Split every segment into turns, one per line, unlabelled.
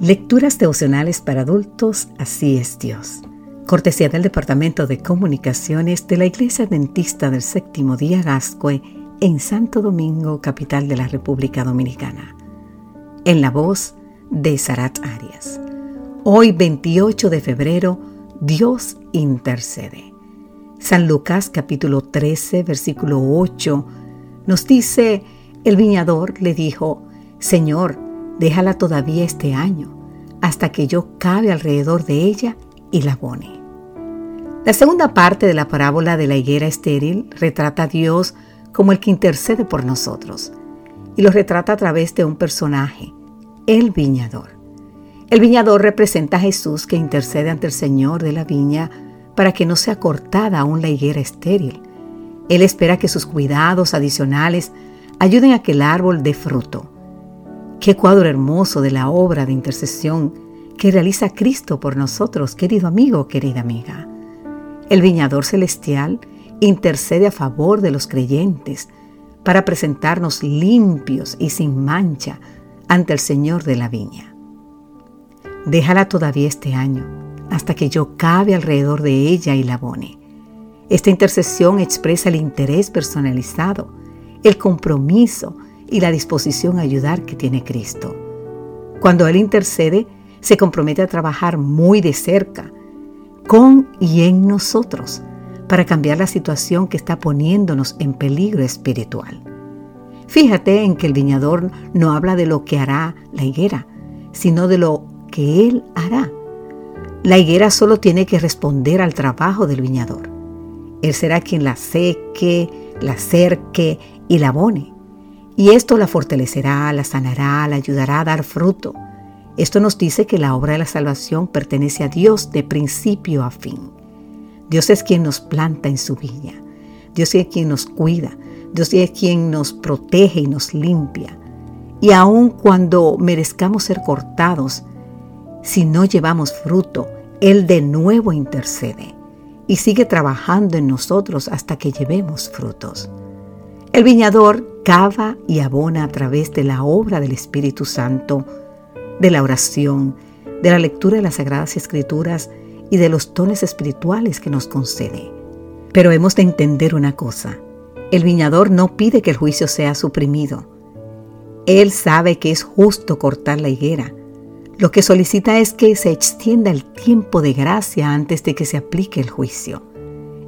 Lecturas devocionales para adultos, así es Dios. Cortesía del Departamento de Comunicaciones de la Iglesia Dentista del Séptimo Día Gascue en Santo Domingo, capital de la República Dominicana. En la voz de Sarat Arias. Hoy 28 de febrero, Dios intercede. San Lucas capítulo 13, versículo 8 nos dice, el viñador le dijo, Señor, déjala todavía este año, hasta que yo cabe alrededor de ella y la abone. La segunda parte de la parábola de la higuera estéril retrata a Dios como el que intercede por nosotros, y lo retrata a través de un personaje, el viñador. El viñador representa a Jesús que intercede ante el Señor de la viña para que no sea cortada aún la higuera estéril. Él espera que sus cuidados adicionales ayuden a que el árbol dé fruto. Qué cuadro hermoso de la obra de intercesión que realiza Cristo por nosotros, querido amigo, querida amiga. El viñador celestial intercede a favor de los creyentes para presentarnos limpios y sin mancha ante el Señor de la viña. Déjala todavía este año, hasta que yo cabe alrededor de ella y la abone. Esta intercesión expresa el interés personalizado, el compromiso y la disposición a ayudar que tiene Cristo. Cuando Él intercede, se compromete a trabajar muy de cerca, con y en nosotros, para cambiar la situación que está poniéndonos en peligro espiritual. Fíjate en que el viñador no habla de lo que hará la higuera, sino de lo que Él hará. La higuera solo tiene que responder al trabajo del viñador. Él será quien la seque, la cerque y la abone y esto la fortalecerá, la sanará, la ayudará a dar fruto. Esto nos dice que la obra de la salvación pertenece a Dios de principio a fin. Dios es quien nos planta en su viña. Dios es quien nos cuida. Dios es quien nos protege y nos limpia. Y aun cuando merezcamos ser cortados, si no llevamos fruto, Él de nuevo intercede y sigue trabajando en nosotros hasta que llevemos frutos. El viñador cava y abona a través de la obra del Espíritu Santo, de la oración, de la lectura de las Sagradas Escrituras y de los dones espirituales que nos concede. Pero hemos de entender una cosa. El viñador no pide que el juicio sea suprimido. Él sabe que es justo cortar la higuera. Lo que solicita es que se extienda el tiempo de gracia antes de que se aplique el juicio.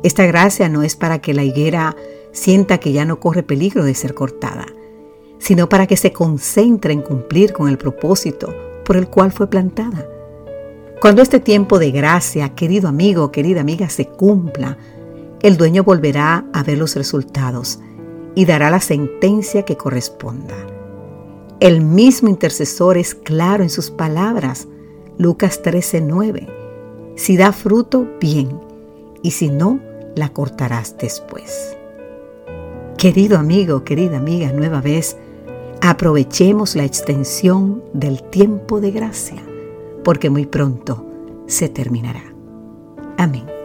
Esta gracia no es para que la higuera sienta que ya no corre peligro de ser cortada, sino para que se concentre en cumplir con el propósito por el cual fue plantada. Cuando este tiempo de gracia, querido amigo, querida amiga, se cumpla, el dueño volverá a ver los resultados y dará la sentencia que corresponda. El mismo intercesor es claro en sus palabras, Lucas 13:9. Si da fruto, bien, y si no, la cortarás después. Querido amigo, querida amiga, nueva vez, aprovechemos la extensión del tiempo de gracia, porque muy pronto se terminará. Amén.